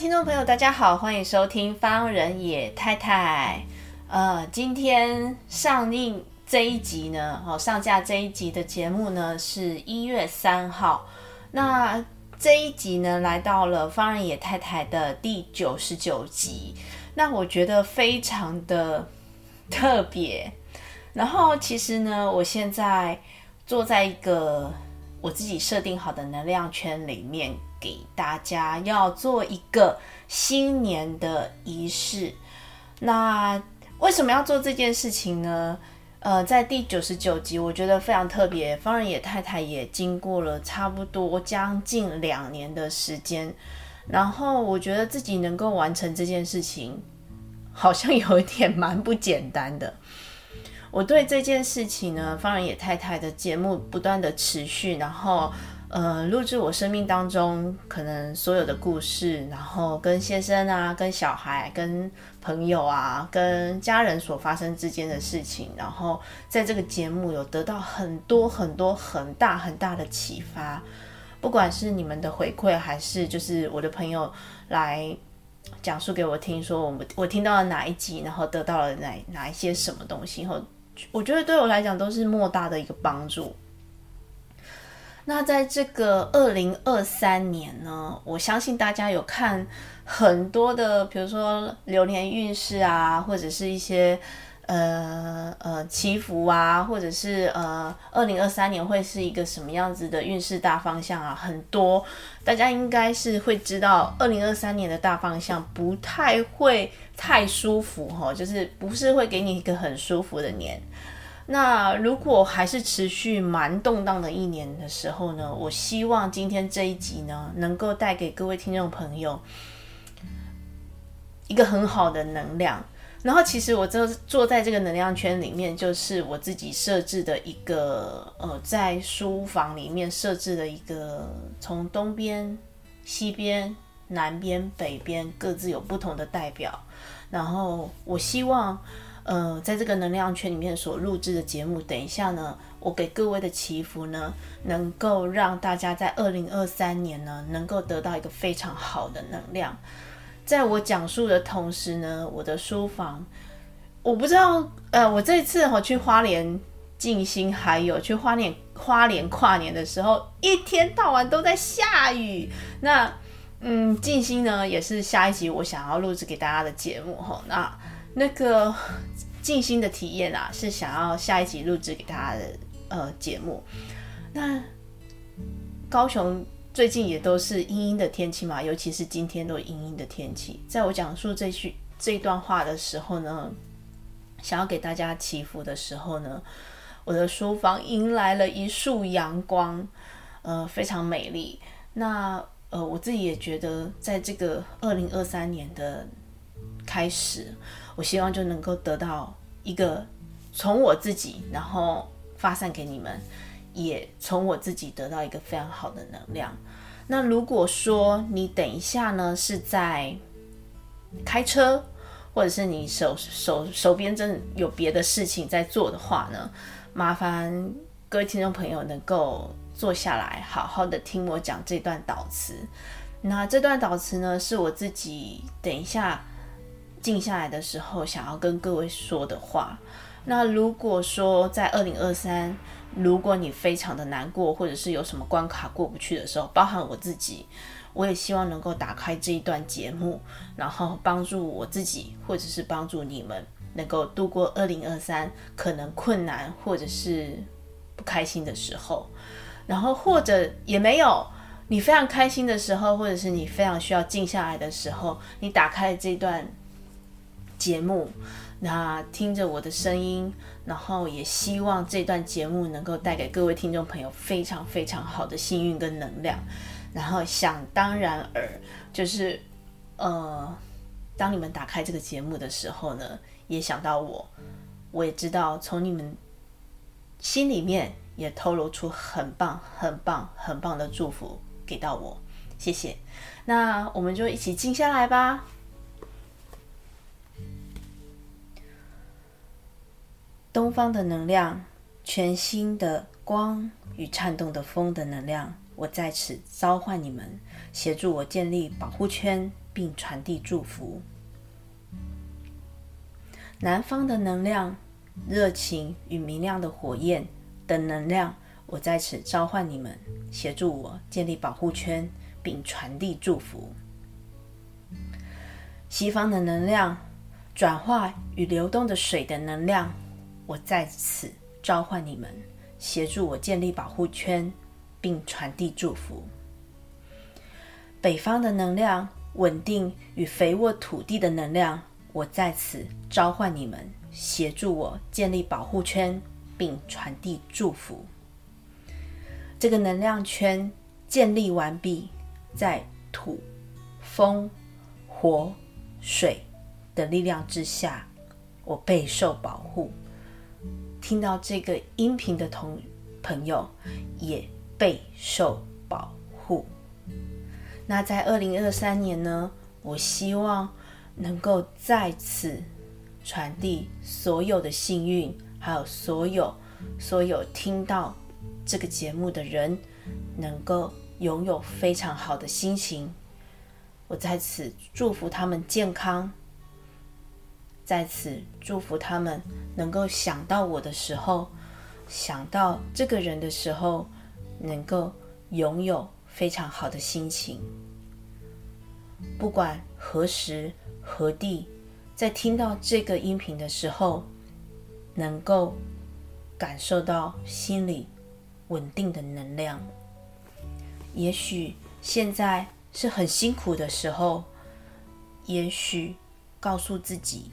听众朋友，大家好，欢迎收听方人野太太。呃，今天上映这一集呢，哦，上架这一集的节目呢是一月三号。那这一集呢，来到了方人野太太的第九十九集。那我觉得非常的特别。然后其实呢，我现在坐在一个我自己设定好的能量圈里面，给大家要做一个新年的仪式。那为什么要做这件事情呢？呃，在第九十九集，我觉得非常特别。方人野太太也经过了差不多将近两年的时间，然后我觉得自己能够完成这件事情，好像有一点蛮不简单的。我对这件事情呢，方人野太太的节目不断的持续，然后。呃，录制我生命当中可能所有的故事，然后跟先生啊、跟小孩、跟朋友啊、跟家人所发生之间的事情，然后在这个节目有得到很多很多很大很大的启发，不管是你们的回馈，还是就是我的朋友来讲述给我听，说我们我听到了哪一集，然后得到了哪哪一些什么东西，后我觉得对我来讲都是莫大的一个帮助。那在这个二零二三年呢，我相信大家有看很多的，比如说流年运势啊，或者是一些呃呃祈福啊，或者是呃二零二三年会是一个什么样子的运势大方向啊，很多大家应该是会知道，二零二三年的大方向不太会太舒服哈，就是不是会给你一个很舒服的年。那如果还是持续蛮动荡的一年的时候呢，我希望今天这一集呢，能够带给各位听众朋友一个很好的能量。然后，其实我这坐在这个能量圈里面，就是我自己设置的一个呃，在书房里面设置的一个，从东边、西边、南边、北边各自有不同的代表。然后，我希望。呃，在这个能量圈里面所录制的节目，等一下呢，我给各位的祈福呢，能够让大家在二零二三年呢，能够得到一个非常好的能量。在我讲述的同时呢，我的书房，我不知道，呃，我这次哈去花莲静心，还有去花莲花莲跨年的时候，一天到晚都在下雨。那，嗯，静心呢，也是下一集我想要录制给大家的节目哈。那。那个静心的体验啊，是想要下一集录制给大家的呃节目。那高雄最近也都是阴阴的天气嘛，尤其是今天都阴阴的天气。在我讲述这句这段话的时候呢，想要给大家祈福的时候呢，我的书房迎来了一束阳光，呃，非常美丽。那呃，我自己也觉得，在这个二零二三年的开始。我希望就能够得到一个从我自己，然后发散给你们，也从我自己得到一个非常好的能量。那如果说你等一下呢是在开车，或者是你手手手边真有别的事情在做的话呢，麻烦各位听众朋友能够坐下来，好好的听我讲这段导词。那这段导词呢，是我自己等一下。静下来的时候，想要跟各位说的话。那如果说在二零二三，如果你非常的难过，或者是有什么关卡过不去的时候，包含我自己，我也希望能够打开这一段节目，然后帮助我自己，或者是帮助你们，能够度过二零二三可能困难或者是不开心的时候。然后或者也没有你非常开心的时候，或者是你非常需要静下来的时候，你打开这段。节目，那听着我的声音，然后也希望这段节目能够带给各位听众朋友非常非常好的幸运跟能量。然后想当然尔，就是呃，当你们打开这个节目的时候呢，也想到我，我也知道从你们心里面也透露出很棒、很棒、很棒的祝福给到我，谢谢。那我们就一起静下来吧。东方的能量，全新的光与颤动的风的能量，我在此召唤你们，协助我建立保护圈，并传递祝福。南方的能量，热情与明亮的火焰的能量，我在此召唤你们，协助我建立保护圈，并传递祝福。西方的能量，转化与流动的水的能量，我在此召唤你们，协助我建立保护圈，并传递祝福。北方的能量，稳定与肥沃土地的能量，我在此召唤你们，协助我建立保护圈，并传递祝福。这个能量圈建立完毕，在土、风、火、水的力量之下，我备受保护。听到这个音频的同朋友也备受保护。那在二零二三年呢，我希望能够再次传递所有的幸运，还有所有所有听到这个节目的人，能够拥有非常好的心情。我在此祝福他们健康，在此祝福他们能够想到我的时候，想到这个人的时候，能够拥有非常好的心情。不管何时何地，在听到这个音频的时候，能够感受到心里稳定的能量。也许现在是很辛苦的时候，也许告诉自己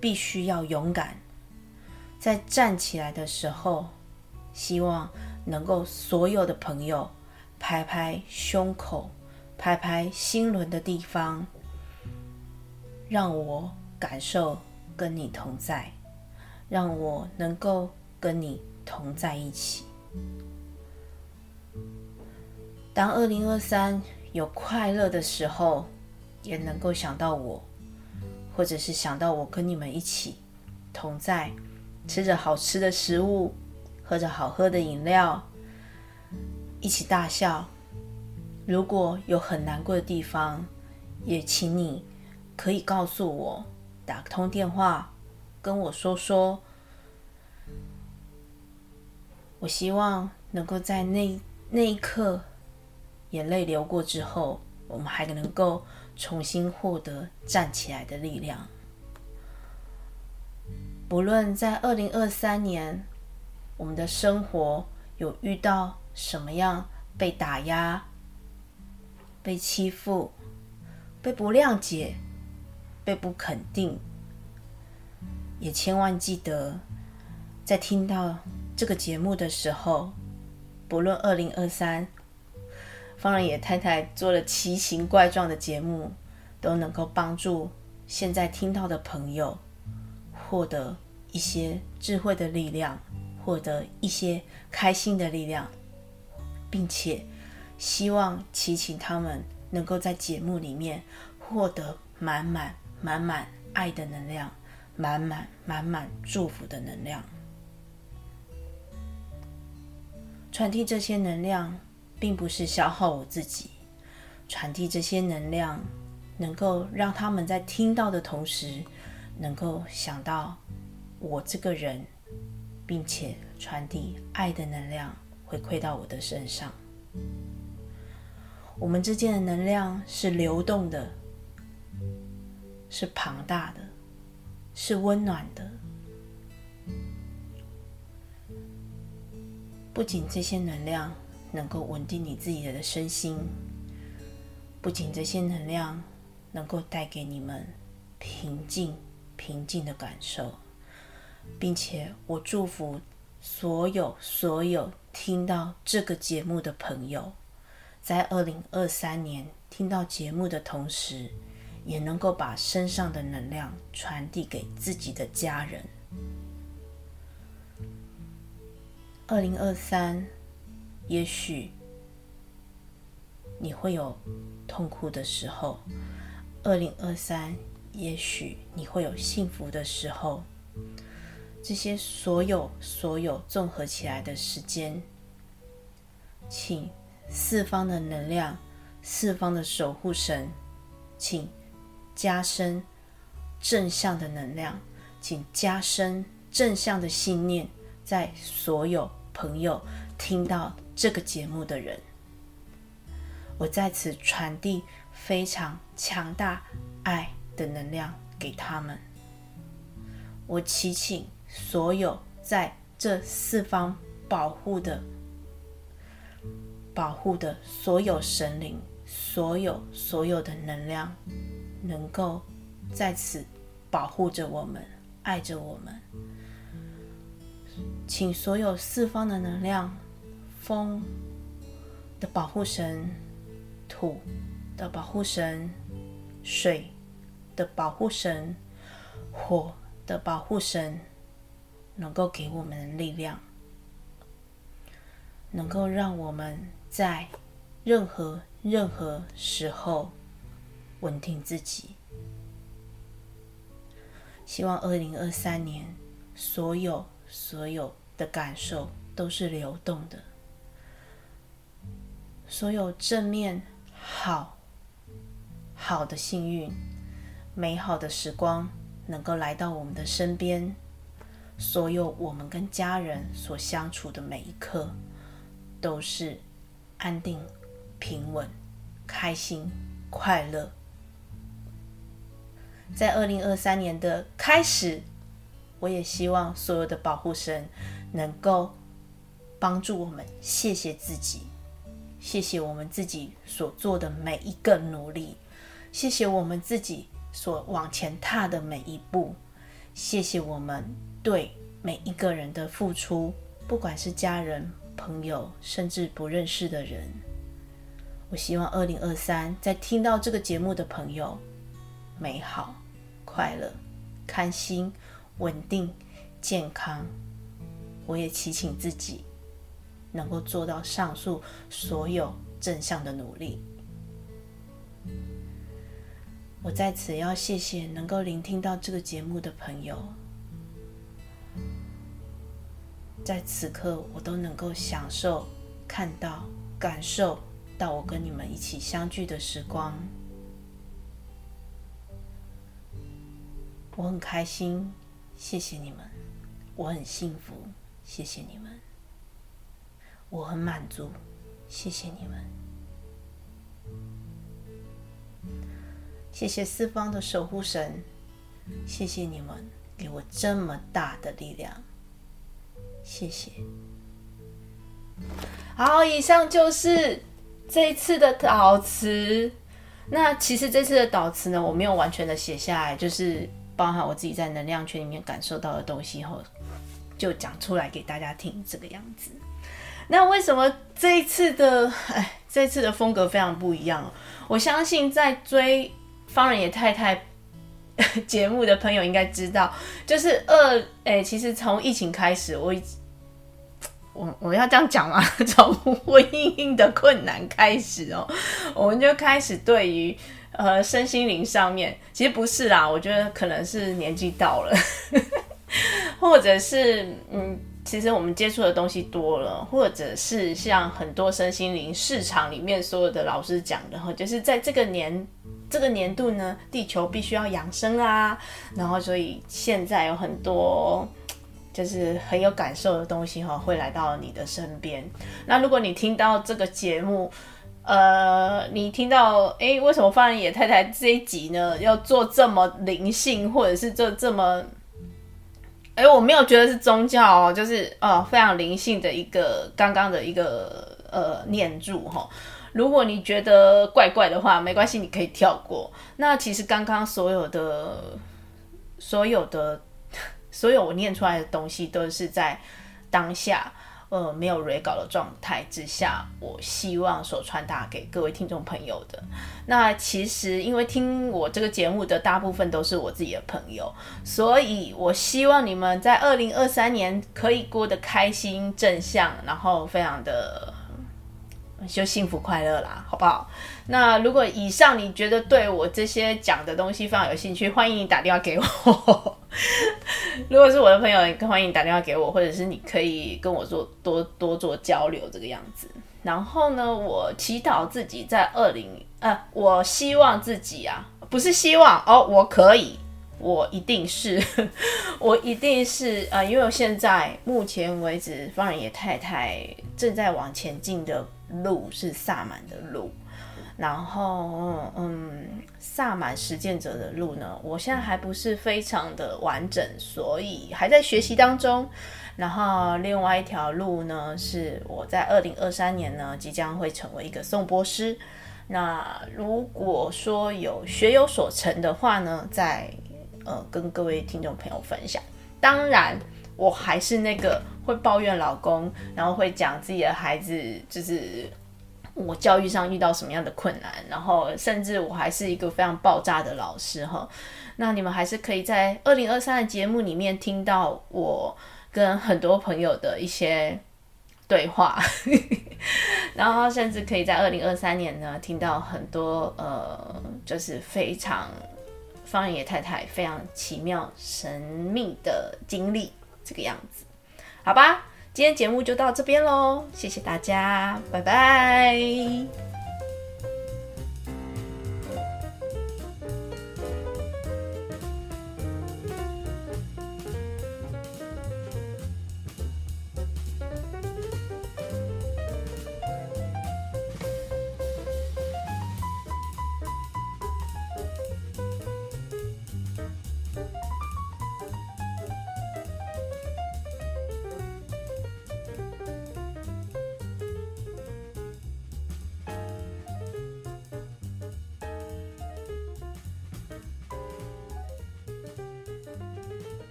必须要勇敢，在站起来的时候，希望能够所有的朋友拍拍胸口。拍拍心轮的地方，让我感受跟你同在，让我能够跟你同在一起。当二零二三有快乐的时候，也能够想到我，或者是想到我跟你们一起同在，吃着好吃的食物，喝着好喝的饮料，一起大笑。如果有很难过的地方，也请你可以告诉我，打通电话跟我说说。我希望能够在那那一刻，眼泪流过之后，我们还能够重新获得站起来的力量。不论在二零二三年，我们的生活有遇到什么样被打压。被欺负、被不谅解、被不肯定，也千万记得，在听到这个节目的时候，不论二零二三，方仁野太太做了奇形怪状的节目，都能够帮助现在听到的朋友获得一些智慧的力量，获得一些开心的力量，并且。希望祈请他们能够在节目里面获得满满满满爱的能量，满满满满祝福的能量。传递这些能量，并不是消耗我自己，传递这些能量，能够让他们在听到的同时，能够想到我这个人，并且传递爱的能量回馈到我的身上。我们之间的能量是流动的，是庞大的，是温暖的。不仅这些能量能够稳定你自己的身心，不仅这些能量能够带给你们平静、平静的感受，并且我祝福所有所有听到这个节目的朋友。在二零二三年听到节目的同时，也能够把身上的能量传递给自己的家人。二零二三，也许你会有痛苦的时候；二零二三，也许你会有幸福的时候。这些所有所有综合起来的时间，请四方的能量、四方的守护神，请加深正向的能量，请加深正向的信念，在所有朋友听到这个节目的人，我在此传递非常强大爱的能量给他们。我祈请。所有在这四方保护的、保护的所有神灵，所有所有的能量，能够在此保护着我们，爱着我们。请所有四方的能量，风的保护神，土的保护神，水的保护神，火的保护神。能够给我们力量，能够让我们在任何任何时候稳定自己。希望二零二三年所有所有的感受都是流动的，所有正面好好的幸运、美好的时光能够来到我们的身边。所有我们跟家人所相处的每一刻，都是安定、平稳、开心、快乐。在二零二三年的开始，我也希望所有的保护神能够帮助我们。谢谢自己，谢谢我们自己所做的每一个努力，谢谢我们自己所往前踏的每一步，谢谢我们。对每一个人的付出，不管是家人、朋友，甚至不认识的人，我希望二零二三在听到这个节目的朋友，美好、快乐、开心、稳定、健康。我也祈请自己能够做到上述所有正向的努力。我在此要谢谢能够聆听到这个节目的朋友。在此刻，我都能够享受、看到、感受到我跟你们一起相聚的时光，我很开心，谢谢你们；我很幸福，谢谢你们；我很满足，谢谢你们。谢谢四方的守护神，谢谢你们给我这么大的力量。谢谢。好，以上就是这一次的导词。那其实这次的导词呢，我没有完全的写下来，就是包含我自己在能量圈里面感受到的东西后，就讲出来给大家听这个样子。那为什么这一次的，哎，这一次的风格非常不一样？我相信在追方仁野太太。节目的朋友应该知道，就是二哎，其实从疫情开始，我我我要这样讲吗？从婚姻的困难开始哦，我们就开始对于呃身心灵上面，其实不是啦，我觉得可能是年纪到了，或者是嗯。其实我们接触的东西多了，或者是像很多身心灵市场里面所有的老师讲的哈，就是在这个年这个年度呢，地球必须要养生啊，然后所以现在有很多就是很有感受的东西哈，会来到你的身边。那如果你听到这个节目，呃，你听到哎，为什么方仁野太太这一集呢要做这么灵性，或者是做这么？哎，我没有觉得是宗教哦，就是呃非常灵性的一个刚刚的一个呃念住哈。如果你觉得怪怪的话，没关系，你可以跳过。那其实刚刚所有的、所有的、所有我念出来的东西，都是在当下呃没有 re 稿的状态之下，我希望所传达给各位听众朋友的。那其实因为听我这个节目的大部分都是我自己的朋友，所以我希望你们在二零二三年可以过得开心、正向，然后非常的。就幸福快乐啦，好不好？那如果以上你觉得对我这些讲的东西非常有兴趣，欢迎你打电话给我。如果是我的朋友，欢迎打电话给我，或者是你可以跟我做多多做交流这个样子。然后呢，我祈祷自己在二零呃，我希望自己啊，不是希望哦，我可以，我一定是，我一定是呃，因为我现在目前为止，方仁野太太正在往前进的。路是萨满的路，然后嗯，萨满实践者的路呢，我现在还不是非常的完整，所以还在学习当中。然后另外一条路呢，是我在二零二三年呢，即将会成为一个颂钵师。那如果说有学有所成的话呢，再呃跟各位听众朋友分享。当然。我还是那个会抱怨老公，然后会讲自己的孩子，就是我教育上遇到什么样的困难，然后甚至我还是一个非常爆炸的老师哈。那你们还是可以在二零二三的节目里面听到我跟很多朋友的一些对话，然后甚至可以在二零二三年呢听到很多呃，就是非常方仁野太太非常奇妙神秘的经历。这个样子，好吧，今天节目就到这边喽，谢谢大家，拜拜。